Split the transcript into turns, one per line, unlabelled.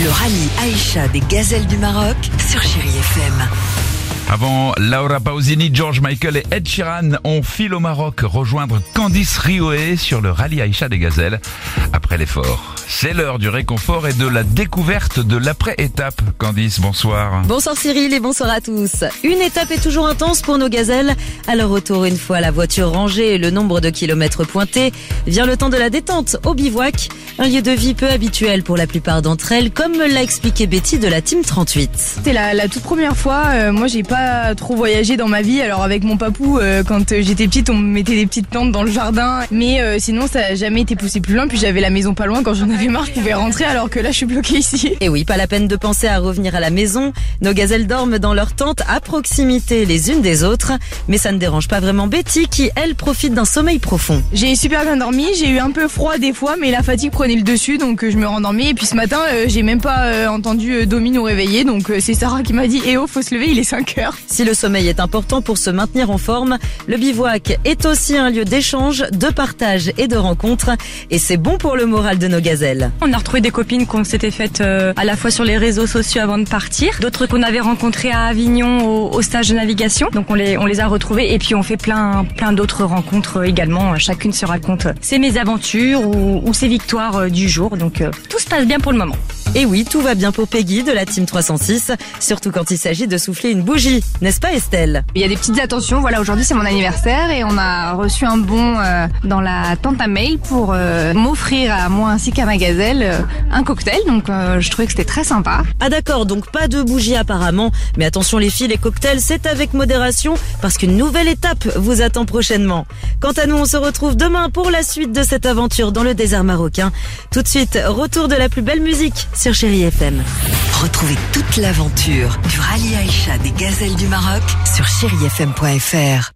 Le rallye Aïcha des gazelles du Maroc sur Chérie FM.
Avant Laura Pausini, George Michael et Ed Sheeran, on file au Maroc rejoindre Candice Rioé sur le rallye Aïcha des Gazelles. Après l'effort, c'est l'heure du réconfort et de la découverte de l'après-étape. Candice, bonsoir.
Bonsoir Cyril et bonsoir à tous. Une étape est toujours intense pour nos gazelles. À leur retour, une fois la voiture rangée et le nombre de kilomètres pointés, vient le temps de la détente au bivouac. Un lieu de vie peu habituel pour la plupart d'entre elles, comme me l'a expliqué Betty de la Team 38.
C'était la, la toute première fois. euh, moi, j'ai pas trop voyagé dans ma vie. Alors avec mon papou, euh, quand j'étais petite, on me mettait des petites tentes dans le jardin. Mais euh, sinon, ça a jamais été poussé plus loin. Puis j'avais la maison pas loin. Quand j'en avais marre, je pouvais rentrer. Alors que là, je suis bloquée ici.
Et oui, pas la peine de penser à revenir à la maison. Nos gazelles dorment dans leur tente à proximité les unes des autres. Mais ça ne dérange pas vraiment Betty qui, elle, profite d'un sommeil profond.
J'ai super bien dormi. J'ai eu un peu froid des fois, mais la fatigue prenait le dessus, donc euh, je me rendormis. Et puis ce matin, euh, j'ai même pas entendu Domi nous réveiller. Donc c'est Sarah qui m'a dit "Eh oh, faut se lever, il est 5 heures."
Si le sommeil est important pour se maintenir en forme, le bivouac est aussi un lieu d'échange, de partage et de rencontre. Et c'est bon pour le moral de nos gazelles.
On a retrouvé des copines qu'on s'était faites euh, à la fois sur les réseaux sociaux avant de partir, d'autres qu'on avait rencontrées à Avignon au, stage de navigation. Donc on les a retrouvées et puis on fait plein d'autres rencontres euh, également. Chacune se raconte euh, ses mésaventures ou, ses victoires du jour. Donc tout se passe bien pour le moment.
Et oui, tout va bien pour Peggy de la Team 306, surtout quand il s'agit de souffler une bougie, n'est-ce pas Estelle?
Il y a des petites attentions. Voilà, aujourd'hui c'est mon anniversaire et on a reçu un bon euh, dans la tente à mail pour euh, m'offrir à moi ainsi qu'à ma gazelle euh, un cocktail. Donc euh, je trouvais que c'était très sympa.
Ah d'accord, donc pas de bougie apparemment, mais attention les filles, les cocktails c'est avec modération parce qu'une nouvelle étape vous attend prochainement. Quant à nous, on se retrouve demain pour la suite de cette aventure dans le désert marocain. Tout de suite, retour de la plus belle musique sur Chéri FM.
Retrouvez toute l'aventure du rallye Aïcha des gazelles du Maroc sur chérifm.fr.